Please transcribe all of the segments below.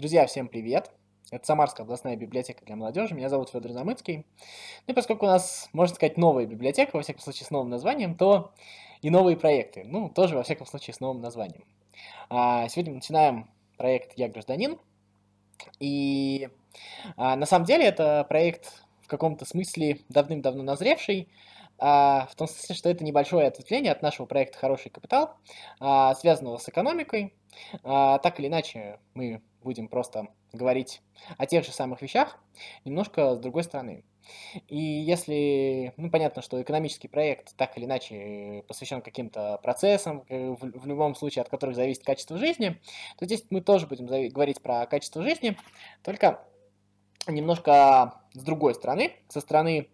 Друзья, всем привет! Это Самарская областная библиотека для молодежи. Меня зовут Федор Замыцкий. Ну и поскольку у нас, можно сказать, новая библиотека, во всяком случае, с новым названием, то и новые проекты. Ну, тоже, во всяком случае, с новым названием. А, сегодня мы начинаем проект «Я гражданин». И а, на самом деле это проект в каком-то смысле давным-давно назревший, а, в том смысле, что это небольшое ответвление от нашего проекта «Хороший капитал», а, связанного с экономикой. А, так или иначе, мы будем просто говорить о тех же самых вещах, немножко с другой стороны. И если, ну, понятно, что экономический проект так или иначе посвящен каким-то процессам, э, в, в любом случае от которых зависит качество жизни, то здесь мы тоже будем говорить про качество жизни, только немножко с другой стороны, со стороны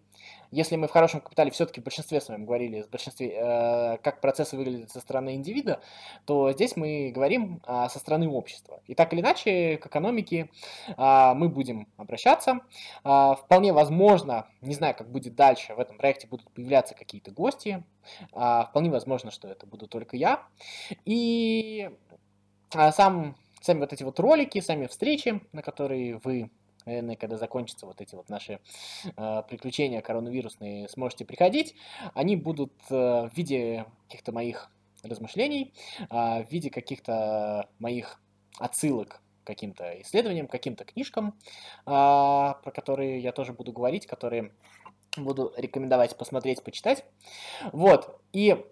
если мы в хорошем капитале все-таки в большинстве вами говорили, в большинстве, э, как процессы выглядят со стороны индивида, то здесь мы говорим э, со стороны общества. И так или иначе, к экономике э, мы будем обращаться. Э, вполне возможно, не знаю, как будет дальше, в этом проекте будут появляться какие-то гости. Э, вполне возможно, что это буду только я. И э, сам, сами вот эти вот ролики, сами встречи, на которые вы наверное, когда закончатся вот эти вот наши э, приключения коронавирусные, сможете приходить, они будут э, в виде каких-то моих размышлений, э, в виде каких-то моих отсылок каким-то исследованиям, каким-то книжкам, э, про которые я тоже буду говорить, которые буду рекомендовать посмотреть, почитать. Вот, и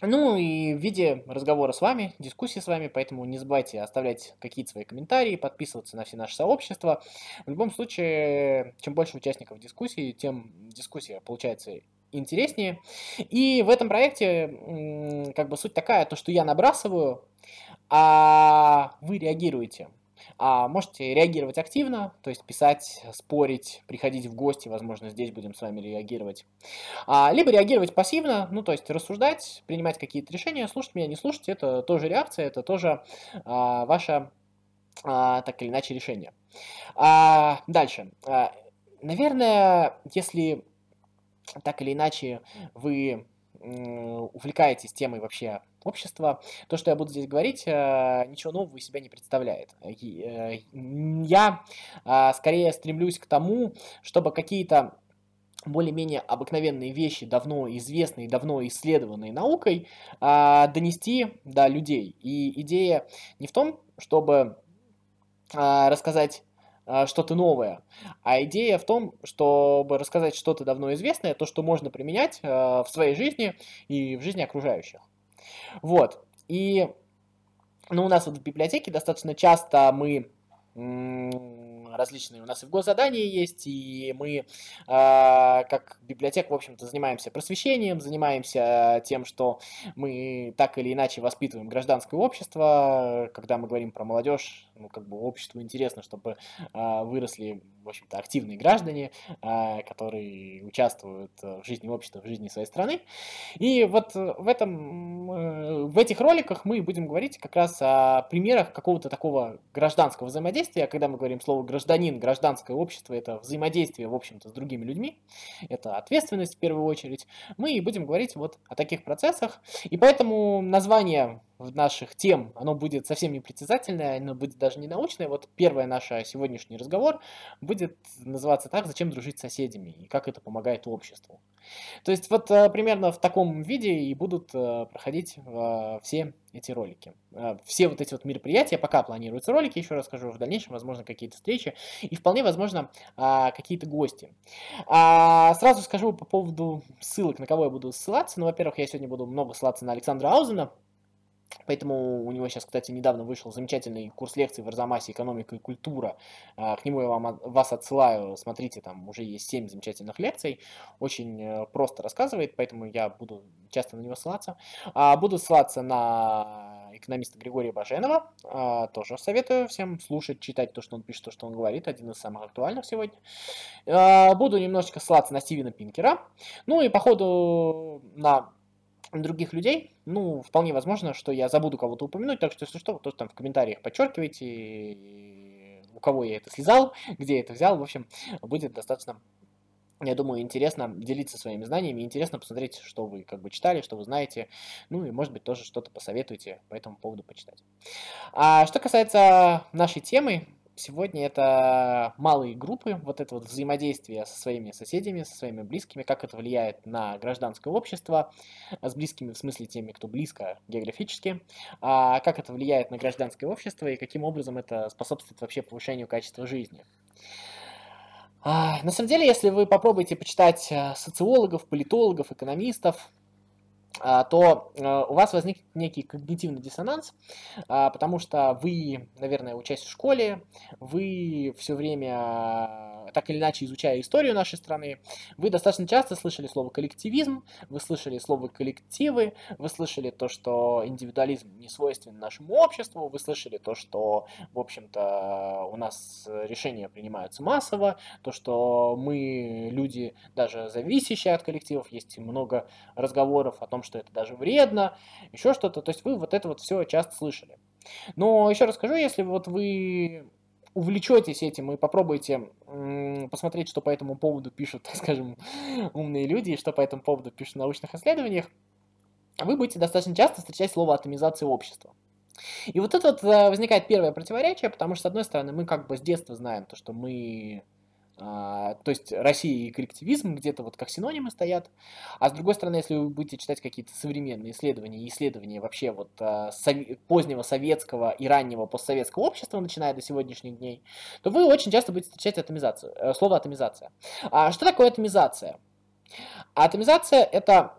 ну и в виде разговора с вами, дискуссии с вами, поэтому не забывайте оставлять какие-то свои комментарии, подписываться на все наши сообщества. В любом случае, чем больше участников дискуссии, тем дискуссия получается интереснее. И в этом проекте как бы суть такая, то что я набрасываю, а вы реагируете. А можете реагировать активно, то есть писать, спорить, приходить в гости, возможно, здесь будем с вами реагировать. А, либо реагировать пассивно, ну, то есть рассуждать, принимать какие-то решения, слушать меня, не слушать, это тоже реакция, это тоже а, ваше, а, так или иначе, решение. А, дальше. А, наверное, если так или иначе вы увлекаетесь темой вообще общества, то, что я буду здесь говорить, э, ничего нового из себя не представляет. Э, я а, скорее стремлюсь к тому, чтобы какие-то более-менее обыкновенные вещи, давно известные, давно исследованные наукой, а, донести до людей. И идея не в том, чтобы а, рассказать что-то новое. А идея в том, чтобы рассказать что-то давно известное, то, что можно применять в своей жизни и в жизни окружающих. Вот. И ну, у нас вот в библиотеке достаточно часто мы различные у нас и в госзадании есть, и мы э, как библиотека, в общем-то, занимаемся просвещением, занимаемся тем, что мы так или иначе воспитываем гражданское общество, когда мы говорим про молодежь, ну, как бы обществу интересно, чтобы э, выросли, в общем-то, активные граждане, э, которые участвуют в жизни общества, в жизни своей страны. И вот в этом, э, в этих роликах мы будем говорить как раз о примерах какого-то такого гражданского взаимодействия, когда мы говорим слово гражданин, гражданское общество, это взаимодействие, в общем-то, с другими людьми, это ответственность в первую очередь. Мы будем говорить вот о таких процессах, и поэтому название в наших тем, оно будет совсем не притязательное, оно будет даже не научное. Вот первый наш сегодняшний разговор будет называться так, зачем дружить с соседями и как это помогает обществу. То есть вот э, примерно в таком виде и будут э, проходить э, все эти ролики. Все вот эти вот мероприятия, пока планируются ролики, еще раз скажу, в дальнейшем, возможно, какие-то встречи и вполне возможно а, какие-то гости. А, сразу скажу по поводу ссылок, на кого я буду ссылаться. Ну, во-первых, я сегодня буду много ссылаться на Александра Аузена, Поэтому у него сейчас, кстати, недавно вышел замечательный курс лекций в Арзамасе «Экономика и культура». А, к нему я вам, вас отсылаю. Смотрите, там уже есть 7 замечательных лекций. Очень э, просто рассказывает, поэтому я буду часто на него ссылаться. А, буду ссылаться на экономиста Григория Баженова. А, тоже советую всем слушать, читать то, что он пишет, то, что он говорит. Один из самых актуальных сегодня. Буду немножечко ссылаться на Стивена Пинкера. Ну и по ходу на других людей, ну, вполне возможно, что я забуду кого-то упомянуть, так что, если что, то там в комментариях подчеркивайте, у кого я это слезал, где я это взял, в общем, будет достаточно я думаю, интересно делиться своими знаниями, интересно посмотреть, что вы как бы читали, что вы знаете, ну и, может быть, тоже что-то посоветуете по этому поводу почитать. А что касается нашей темы, сегодня это малые группы, вот это вот взаимодействие со своими соседями, со своими близкими, как это влияет на гражданское общество, с близкими в смысле теми, кто близко географически, а как это влияет на гражданское общество и каким образом это способствует вообще повышению качества жизни. А, на самом деле, если вы попробуете почитать э, социологов, политологов, экономистов, то э, у вас возникнет некий когнитивный диссонанс, а, потому что вы, наверное, учась в школе, вы все время, так или иначе изучая историю нашей страны, вы достаточно часто слышали слово коллективизм, вы слышали слово коллективы, вы слышали то, что индивидуализм не свойственен нашему обществу, вы слышали то, что, в общем-то, у нас решения принимаются массово, то, что мы люди даже зависящие от коллективов, есть много разговоров о том, что это даже вредно, еще что-то. То есть вы вот это вот все часто слышали. Но еще раз скажу, если вот вы увлечетесь этим и попробуете посмотреть, что по этому поводу пишут, так скажем, умные люди, и что по этому поводу пишут в научных исследованиях, вы будете достаточно часто встречать слово атомизация общества. И вот это вот э, возникает первое противоречие, потому что, с одной стороны, мы как бы с детства знаем то, что мы то есть Россия и коллективизм где-то вот как синонимы стоят. А с другой стороны, если вы будете читать какие-то современные исследования исследования вообще вот а, позднего советского и раннего постсоветского общества, начиная до сегодняшних дней, то вы очень часто будете встречать атомизацию, э, слово атомизация. А что такое атомизация? Атомизация – это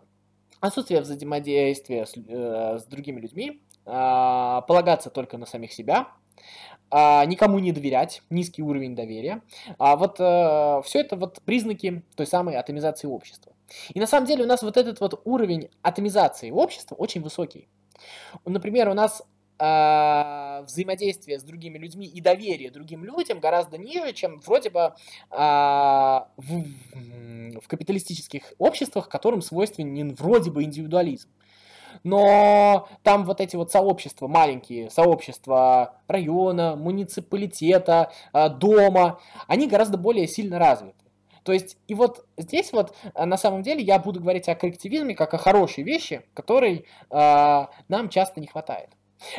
отсутствие взаимодействия с, э, с другими людьми, э, полагаться только на самих себя, а, никому не доверять, низкий уровень доверия. А вот а, э, все это вот признаки той самой атомизации общества. И на самом деле у нас вот этот вот уровень атомизации общества очень высокий. Например, у нас э, взаимодействие с другими людьми и доверие другим людям гораздо ниже, чем вроде бы э, в, в капиталистических обществах, которым свойственен вроде бы индивидуализм но там вот эти вот сообщества, маленькие сообщества района, муниципалитета, а, дома, они гораздо более сильно развиты. То есть, и вот здесь вот а, на самом деле я буду говорить о коллективизме как о хорошей вещи, которой э, нам часто не хватает.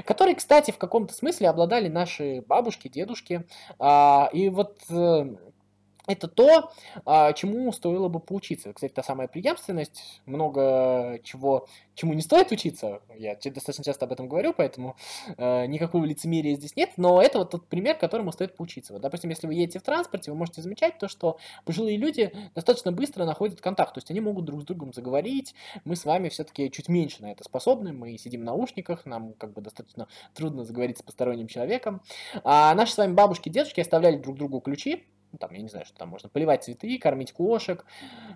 Которые, кстати, в каком-то смысле обладали наши бабушки, дедушки. Э, и вот э, это то, а, чему стоило бы поучиться. Кстати, та самая преемственность, много чего, чему не стоит учиться, я достаточно часто об этом говорю, поэтому э, никакого лицемерия здесь нет, но это вот тот пример, которому стоит поучиться. Вот, допустим, если вы едете в транспорте, вы можете замечать то, что пожилые люди достаточно быстро находят контакт, то есть они могут друг с другом заговорить, мы с вами все-таки чуть меньше на это способны, мы сидим в наушниках, нам как бы достаточно трудно заговорить с посторонним человеком. А наши с вами бабушки, дедушки оставляли друг другу ключи, ну, там, я не знаю, что там можно, поливать цветы, кормить кошек,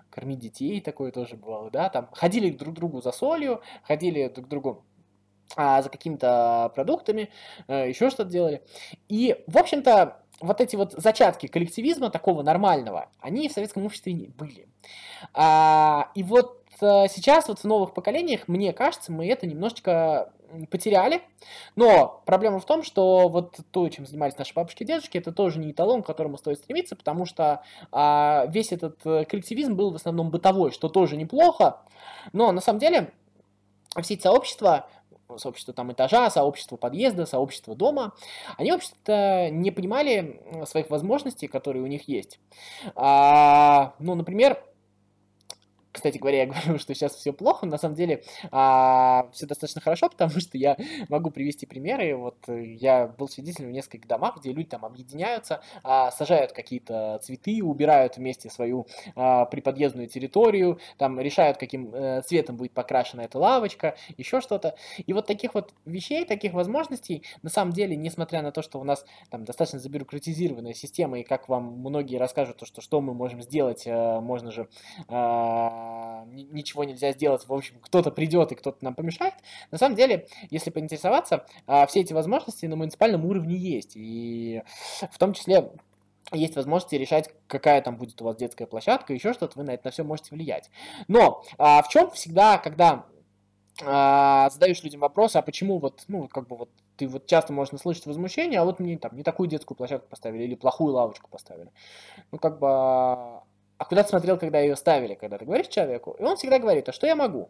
кормить детей, такое тоже бывало, да, там, ходили друг к другу за солью, ходили друг к другу а, за какими-то продуктами, а, еще что-то делали. И, в общем-то, вот эти вот зачатки коллективизма такого нормального, они в советском обществе были. А, и вот Э, сейчас вот в новых поколениях, мне кажется, мы это немножечко потеряли. Но проблема в том, что вот то, чем занимались наши бабушки и дедушки, это тоже не эталон, к которому стоит стремиться, потому что а, весь этот э, коллективизм был в основном бытовой, что тоже неплохо. Но на самом деле все эти сообщества, сообщество там этажа, сообщество подъезда, сообщество дома, они, в общем-то, не понимали своих возможностей, которые у них есть. А, ну, например, кстати говоря, я говорю, что сейчас все плохо, на самом деле а, все достаточно хорошо, потому что я могу привести примеры. Вот э, я был свидетелем в нескольких домах, где люди там объединяются, а, сажают какие-то цветы, убирают вместе свою а, приподъездную территорию, там решают, каким а, цветом будет покрашена эта лавочка, еще что-то. И вот таких вот вещей, таких возможностей, на самом деле, несмотря на то, что у нас там достаточно забюрократизированная система, и как вам многие расскажут, то, что что мы можем сделать, а, можно же а, а, ничего нельзя сделать, в общем, кто-то придет и кто-то нам помешает. На самом деле, если поинтересоваться, а, все эти возможности на муниципальном уровне есть. И в том числе есть возможности решать, какая там будет у вас детская площадка, еще что-то, вы на это на все можете влиять. Но а, в чем всегда, когда задаешь людям вопрос, а почему вот, ну, как бы вот ты вот часто можно слышать возмущение, а вот мне там не такую детскую площадку поставили или плохую лавочку поставили. Ну, как бы а куда ты смотрел, когда ее ставили, когда ты говоришь человеку, и он всегда говорит, а что я могу?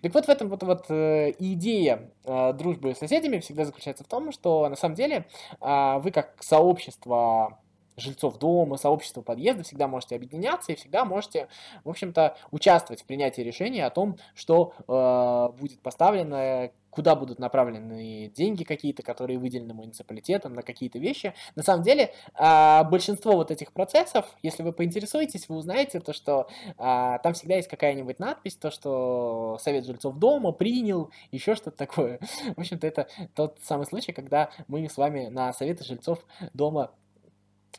Так вот в этом вот, вот э, идея э, дружбы с соседями всегда заключается в том, что на самом деле э, вы как сообщество жильцов дома, сообщества подъезда, всегда можете объединяться и всегда можете, в общем-то, участвовать в принятии решения о том, что э, будет поставлено, куда будут направлены деньги какие-то, которые выделены муниципалитетом на какие-то вещи. На самом деле, э, большинство вот этих процессов, если вы поинтересуетесь, вы узнаете то, что э, там всегда есть какая-нибудь надпись, то, что Совет жильцов дома принял, еще что-то такое. В общем-то, это тот самый случай, когда мы с вами на Советы жильцов дома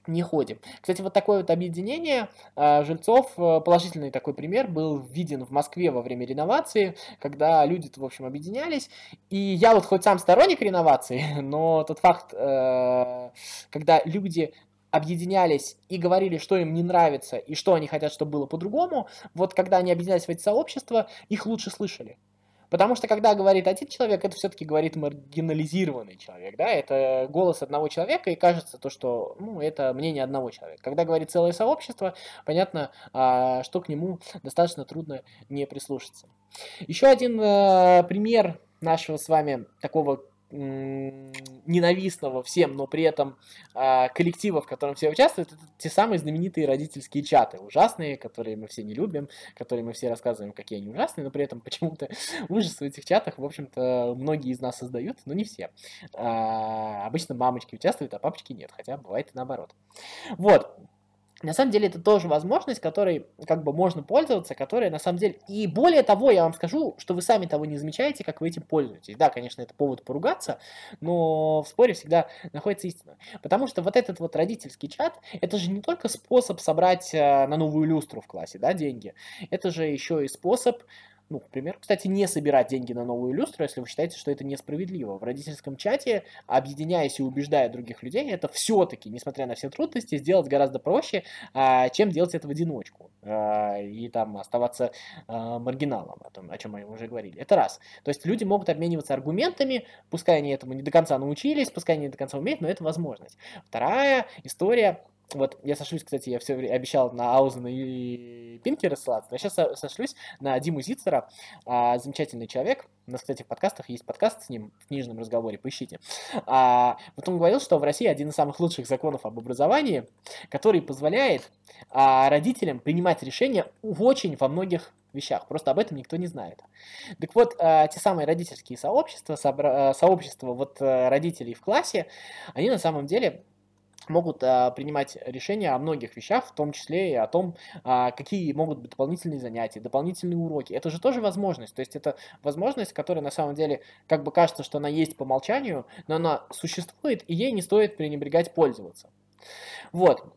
не ходим. Кстати, вот такое вот объединение э, жильцов, э, положительный такой пример, был виден в Москве во время реновации, когда люди, в общем, объединялись. И я вот хоть сам сторонник реновации, но тот факт, э, когда люди объединялись и говорили, что им не нравится и что они хотят, чтобы было по-другому, вот когда они объединялись в эти сообщества, их лучше слышали. Потому что когда говорит один человек, это все-таки говорит маргинализированный человек, да, это голос одного человека, и кажется то, что, ну, это мнение одного человека. Когда говорит целое сообщество, понятно, а, что к нему достаточно трудно не прислушаться. Еще один э, пример нашего с вами такого ненавистного всем, но при этом э, коллектива, в котором все участвуют, это те самые знаменитые родительские чаты, ужасные, которые мы все не любим, которые мы все рассказываем, какие они ужасные, но при этом почему-то ужас в этих чатах, в общем-то, многие из нас создают, но не все. Э, обычно мамочки участвуют, а папочки нет, хотя бывает и наоборот. Вот. На самом деле это тоже возможность, которой как бы можно пользоваться, которая на самом деле... И более того, я вам скажу, что вы сами того не замечаете, как вы этим пользуетесь. Да, конечно, это повод поругаться, но в споре всегда находится истина. Потому что вот этот вот родительский чат, это же не только способ собрать э, на новую люстру в классе, да, деньги. Это же еще и способ ну, к примеру, кстати, не собирать деньги на новую люстру, если вы считаете, что это несправедливо. В родительском чате, объединяясь и убеждая других людей, это все-таки, несмотря на все трудности, сделать гораздо проще, а, чем делать это в одиночку. А, и там оставаться а, маргиналом, о, том, о чем мы уже говорили. Это раз. То есть люди могут обмениваться аргументами, пускай они этому не до конца научились, пускай они не до конца умеют, но это возможность. Вторая история вот я сошлюсь, кстати, я все обещал на Аузена и Пинки рассылаться, но сейчас сошлюсь на Диму Зицера, а, замечательный человек. У нас, кстати, в подкастах есть подкаст с ним в книжном разговоре, поищите. А, вот он говорил, что в России один из самых лучших законов об образовании, который позволяет а, родителям принимать решения в очень во многих вещах. Просто об этом никто не знает. Так вот, а, те самые родительские сообщества, собра- сообщества вот э, родителей в классе, они на самом деле могут а, принимать решения о многих вещах, в том числе и о том, а, какие могут быть дополнительные занятия, дополнительные уроки. Это же тоже возможность. То есть это возможность, которая на самом деле как бы кажется, что она есть по умолчанию, но она существует, и ей не стоит пренебрегать пользоваться. Вот.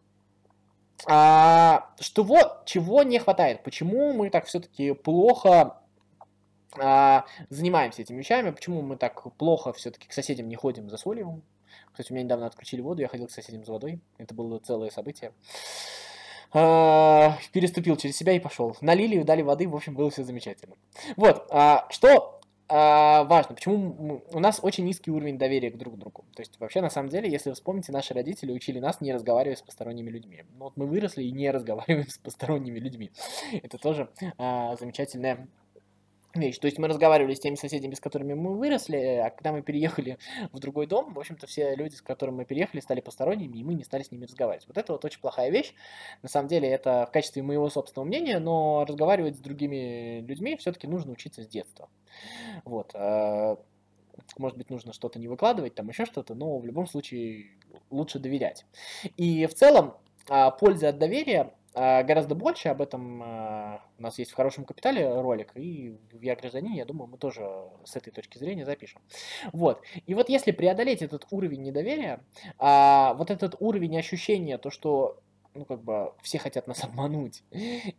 А, что вот, чего не хватает? Почему мы так все-таки плохо а, занимаемся этими вещами? Почему мы так плохо все-таки к соседям не ходим за солью? Кстати, у меня недавно отключили воду, я ходил к соседям за водой. Это было целое событие. А, переступил через себя и пошел. Налили, дали воды, в общем, было все замечательно. Вот, а, что а, важно, почему у нас очень низкий уровень доверия к друг другу. То есть вообще, на самом деле, если вы вспомните, наши родители учили нас не разговаривать с посторонними людьми. Ну, вот мы выросли и не разговариваем с посторонними людьми. Это тоже а, замечательная вещь. То есть мы разговаривали с теми соседями, с которыми мы выросли, а когда мы переехали в другой дом, в общем-то, все люди, с которыми мы переехали, стали посторонними, и мы не стали с ними разговаривать. Вот это вот очень плохая вещь. На самом деле, это в качестве моего собственного мнения, но разговаривать с другими людьми все-таки нужно учиться с детства. Вот. А, может быть, нужно что-то не выкладывать, там еще что-то, но в любом случае лучше доверять. И в целом, а, польза от доверия гораздо больше. Об этом а, у нас есть в хорошем капитале ролик, и в Я гражданин, я думаю, мы тоже с этой точки зрения запишем. Вот. И вот если преодолеть этот уровень недоверия, а, вот этот уровень ощущения, то, что ну, как бы, все хотят нас обмануть,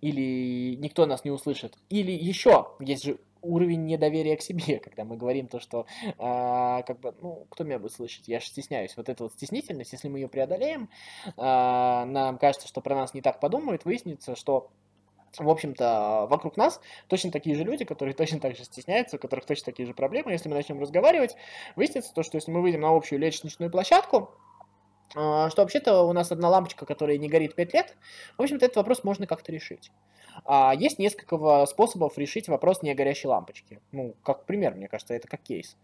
или никто нас не услышит, или еще, есть же уровень недоверия к себе, когда мы говорим то, что, э, как бы, ну, кто меня будет слышать, я же стесняюсь. Вот эта вот стеснительность, если мы ее преодолеем, э, нам кажется, что про нас не так подумают, выяснится, что в общем-то, вокруг нас точно такие же люди, которые точно так же стесняются, у которых точно такие же проблемы. Если мы начнем разговаривать, выяснится то, что если мы выйдем на общую лестничную площадку, что вообще-то у нас одна лампочка, которая не горит 5 лет. В общем-то, этот вопрос можно как-то решить. А есть несколько способов решить вопрос не горящей лампочки. Ну, как пример, мне кажется, это как кейс.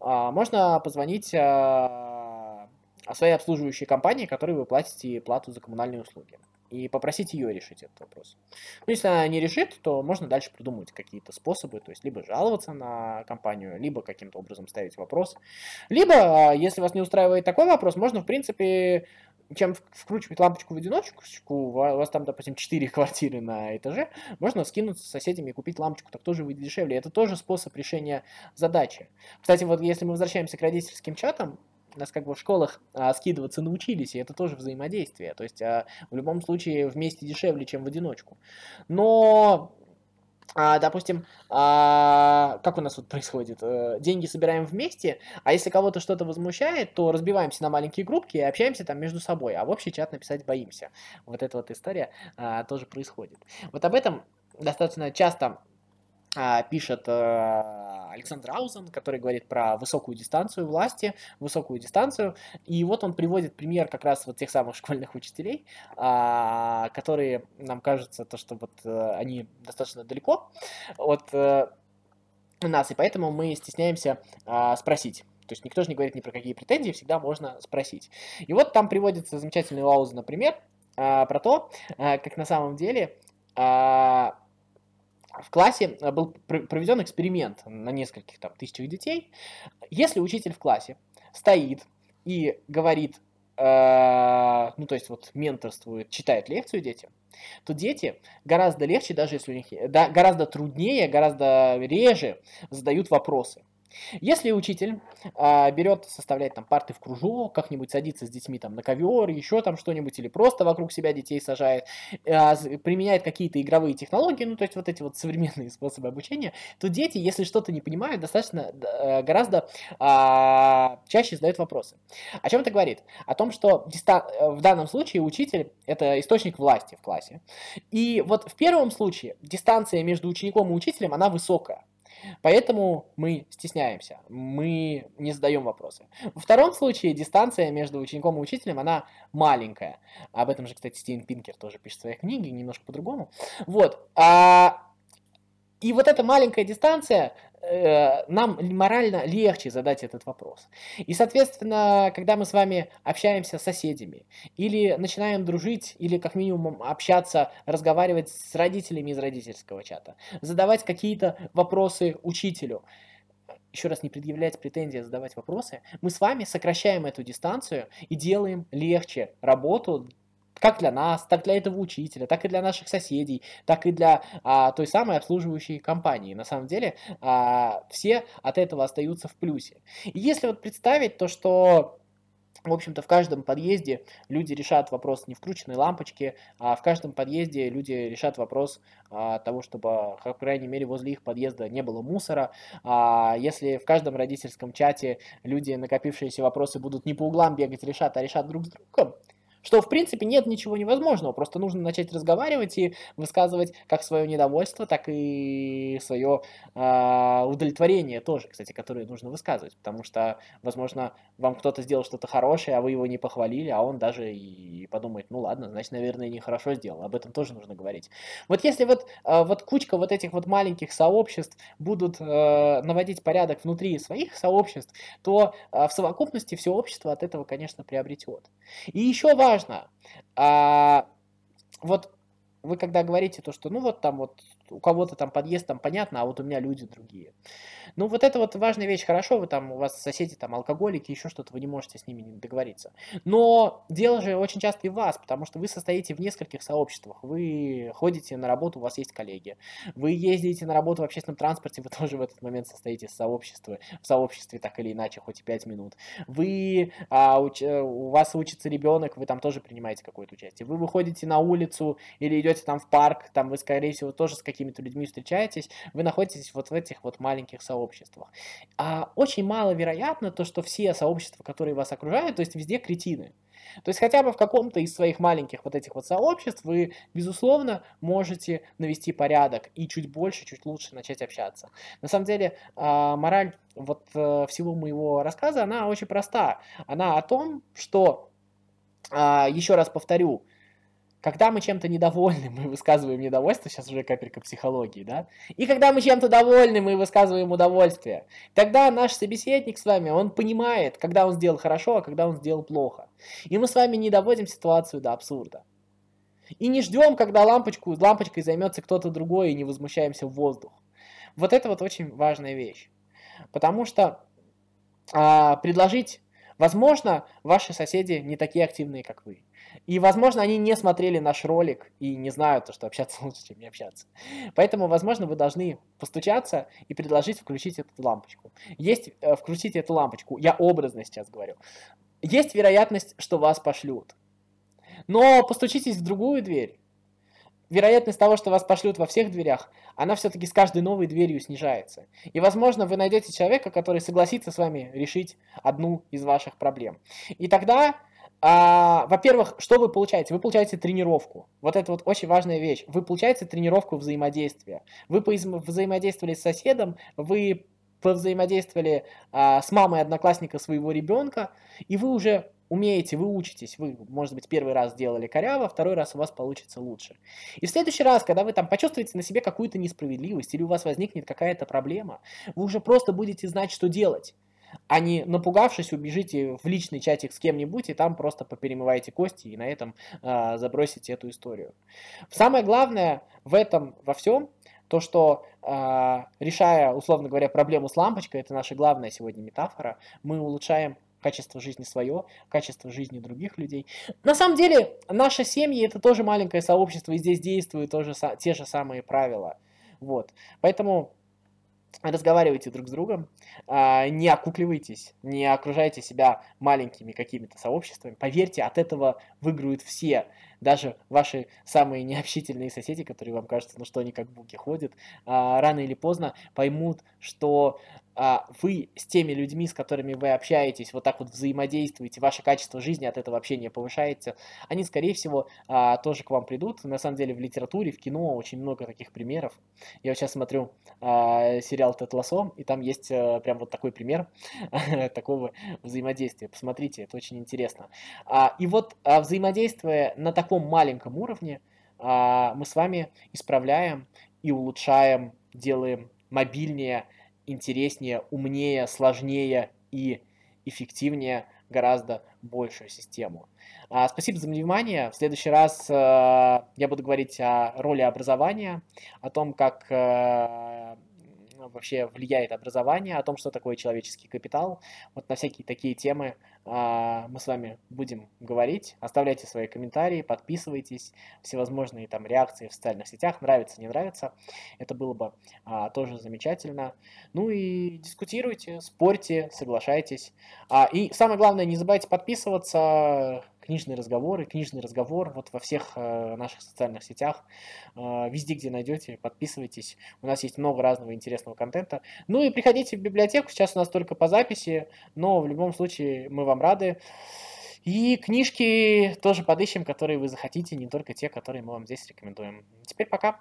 А, можно позвонить а, своей обслуживающей компании, которой вы платите плату за коммунальные услуги и попросить ее решить этот вопрос. Ну, если она не решит, то можно дальше придумать какие-то способы, то есть либо жаловаться на компанию, либо каким-то образом ставить вопрос, либо, а, если вас не устраивает такой вопрос, можно, в принципе, чем вкручивать лампочку в одиночку, у вас там, допустим, 4 квартиры на этаже, можно скинуться с соседями и купить лампочку, так тоже выйдет дешевле. Это тоже способ решения задачи. Кстати, вот если мы возвращаемся к родительским чатам, нас как бы в школах а, скидываться научились, и это тоже взаимодействие. То есть а, в любом случае вместе дешевле, чем в одиночку. Но а, допустим, а, как у нас вот происходит? А, деньги собираем вместе, а если кого-то что-то возмущает, то разбиваемся на маленькие группки и общаемся там между собой, а в общий чат написать боимся. Вот эта вот история а, тоже происходит. Вот об этом достаточно часто пишет э, Александр Аузен, который говорит про высокую дистанцию власти, высокую дистанцию. И вот он приводит пример как раз вот тех самых школьных учителей, а, которые нам кажется, то, что вот э, они достаточно далеко от э, нас, и поэтому мы стесняемся а, спросить. То есть никто же не говорит ни про какие претензии, всегда можно спросить. И вот там приводится замечательный Аузен, например, про то, как на самом деле в классе э, был проведен эксперимент на нескольких там тысячах детей. Если учитель в классе стоит и говорит, э, ну то есть вот менторствует, читает лекцию детям, то дети гораздо легче, даже если у них, да, гораздо труднее, гораздо реже задают вопросы. Если учитель а, берет, составляет там парты в кружок, как-нибудь садится с детьми там на ковер, еще там что-нибудь, или просто вокруг себя детей сажает, а, применяет какие-то игровые технологии, ну то есть вот эти вот современные способы обучения, то дети, если что-то не понимают, достаточно э, гораздо а, чаще задают вопросы. О чем это говорит? О том, что в данном случае учитель это источник власти в классе. И вот в первом случае дистанция между учеником и учителем, она высокая. Поэтому мы стесняемся, мы не задаем вопросы. Во втором случае дистанция между учеником и учителем, она маленькая. Об этом же, кстати, Стивен Пинкер тоже пишет в своей книге, немножко по-другому. Вот. А, и вот эта маленькая дистанция, нам морально легче задать этот вопрос. И, соответственно, когда мы с вами общаемся с соседями, или начинаем дружить, или как минимум общаться, разговаривать с родителями из родительского чата, задавать какие-то вопросы учителю, еще раз не предъявлять претензии, а задавать вопросы, мы с вами сокращаем эту дистанцию и делаем легче работу как для нас, так для этого учителя, так и для наших соседей, так и для а, той самой обслуживающей компании. На самом деле а, все от этого остаются в плюсе. И если вот представить то, что в общем-то, в каждом подъезде люди решат вопрос не вкрученной лампочки, а в каждом подъезде люди решат вопрос а, того, чтобы, по крайней мере, возле их подъезда не было мусора. А если в каждом родительском чате люди, накопившиеся вопросы, будут не по углам бегать, решат, а решат друг с другом, что, в принципе, нет ничего невозможного, просто нужно начать разговаривать и высказывать как свое недовольство, так и свое э, удовлетворение тоже, кстати, которое нужно высказывать, потому что, возможно, вам кто-то сделал что-то хорошее, а вы его не похвалили, а он даже и подумает, ну ладно, значит, наверное, нехорошо сделал, об этом тоже нужно говорить. Вот если вот, э, вот кучка вот этих вот маленьких сообществ будут э, наводить порядок внутри своих сообществ, то э, в совокупности все общество от этого, конечно, приобретет. И еще важно, важно. А, вот вы когда говорите то, что ну вот там вот у кого-то там подъезд там понятно, а вот у меня люди другие. Ну, вот это вот важная вещь, хорошо, вы там, у вас соседи там алкоголики, еще что-то, вы не можете с ними договориться. Но дело же очень часто и в вас, потому что вы состоите в нескольких сообществах, вы ходите на работу, у вас есть коллеги, вы ездите на работу в общественном транспорте, вы тоже в этот момент состоите в сообществе, в сообществе так или иначе, хоть и 5 минут. Вы, а, уч, э, у вас учится ребенок, вы там тоже принимаете какое-то участие. Вы выходите на улицу или идете там в парк, там вы, скорее всего, тоже с какими-то людьми встречаетесь, вы находитесь вот в этих вот маленьких сообществах. А очень маловероятно то, что все сообщества, которые вас окружают, то есть везде кретины. То есть хотя бы в каком-то из своих маленьких вот этих вот сообществ вы, безусловно, можете навести порядок и чуть больше, чуть лучше начать общаться. На самом деле, а, мораль вот э, всего моего рассказа, она очень проста. Она о том, что а, еще раз повторю, когда мы чем-то недовольны, мы высказываем недовольство, сейчас уже капелька психологии, да? И когда мы чем-то довольны, мы высказываем удовольствие. Тогда наш собеседник с вами, он понимает, когда он сделал хорошо, а когда он сделал плохо. И мы с вами не доводим ситуацию до абсурда. И не ждем, когда лампочку, лампочкой займется кто-то другой, и не возмущаемся в воздух. Вот это вот очень важная вещь. Потому что а, предложить, возможно, ваши соседи не такие активные, как вы. И, возможно, они не смотрели наш ролик и не знают, что общаться лучше, чем не общаться. Поэтому, возможно, вы должны постучаться и предложить включить эту лампочку. Есть, э, включить эту лампочку, я образно сейчас говорю. Есть вероятность, что вас пошлют. Но постучитесь в другую дверь. Вероятность того, что вас пошлют во всех дверях, она все-таки с каждой новой дверью снижается. И, возможно, вы найдете человека, который согласится с вами решить одну из ваших проблем. И тогда а, во-первых, что вы получаете? Вы получаете тренировку. Вот это вот очень важная вещь. Вы получаете тренировку взаимодействия. Вы взаимодействовали с соседом, вы взаимодействовали а, с мамой одноклассника своего ребенка, и вы уже умеете, вы учитесь, вы, может быть, первый раз сделали коряво, второй раз у вас получится лучше. И в следующий раз, когда вы там почувствуете на себе какую-то несправедливость или у вас возникнет какая-то проблема, вы уже просто будете знать, что делать а не напугавшись, убежите в личный чатик с кем-нибудь и там просто поперемываете кости и на этом э, забросите эту историю. Самое главное в этом, во всем, то, что э, решая, условно говоря, проблему с лампочкой, это наша главная сегодня метафора, мы улучшаем качество жизни свое, качество жизни других людей. На самом деле, наша семья это тоже маленькое сообщество, и здесь действуют тоже те же самые правила. Вот. Поэтому разговаривайте друг с другом, а, не окукливайтесь, не окружайте себя маленькими какими-то сообществами. Поверьте, от этого выиграют все. Даже ваши самые необщительные соседи, которые вам кажется, ну что они как буки ходят, а, рано или поздно поймут, что а, вы с теми людьми, с которыми вы общаетесь, вот так вот взаимодействуете, ваше качество жизни от этого общения повышается, они, скорее всего, а, тоже к вам придут. На самом деле в литературе, в кино очень много таких примеров. Я вот сейчас смотрю сериал «Тет Лассо», и там есть а, прям вот такой пример такого взаимодействия. Посмотрите, это очень интересно. И вот взаимодействуя на таком маленьком уровне, а, мы с вами исправляем и улучшаем, делаем мобильнее, интереснее, умнее, сложнее и эффективнее гораздо большую систему. А, спасибо за внимание. В следующий раз э, я буду говорить о роли образования, о том, как э, вообще влияет образование, о том, что такое человеческий капитал. Вот на всякие такие темы а, мы с вами будем говорить. Оставляйте свои комментарии, подписывайтесь, всевозможные там реакции в социальных сетях, нравится, не нравится. Это было бы а, тоже замечательно. Ну и дискутируйте, спорьте, соглашайтесь. А, и самое главное, не забывайте подписываться, книжные разговоры, книжный разговор вот во всех э, наших социальных сетях, э, везде, где найдете, подписывайтесь. У нас есть много разного интересного контента. Ну и приходите в библиотеку, сейчас у нас только по записи, но в любом случае мы вам рады. И книжки тоже подыщем, которые вы захотите, не только те, которые мы вам здесь рекомендуем. Теперь пока.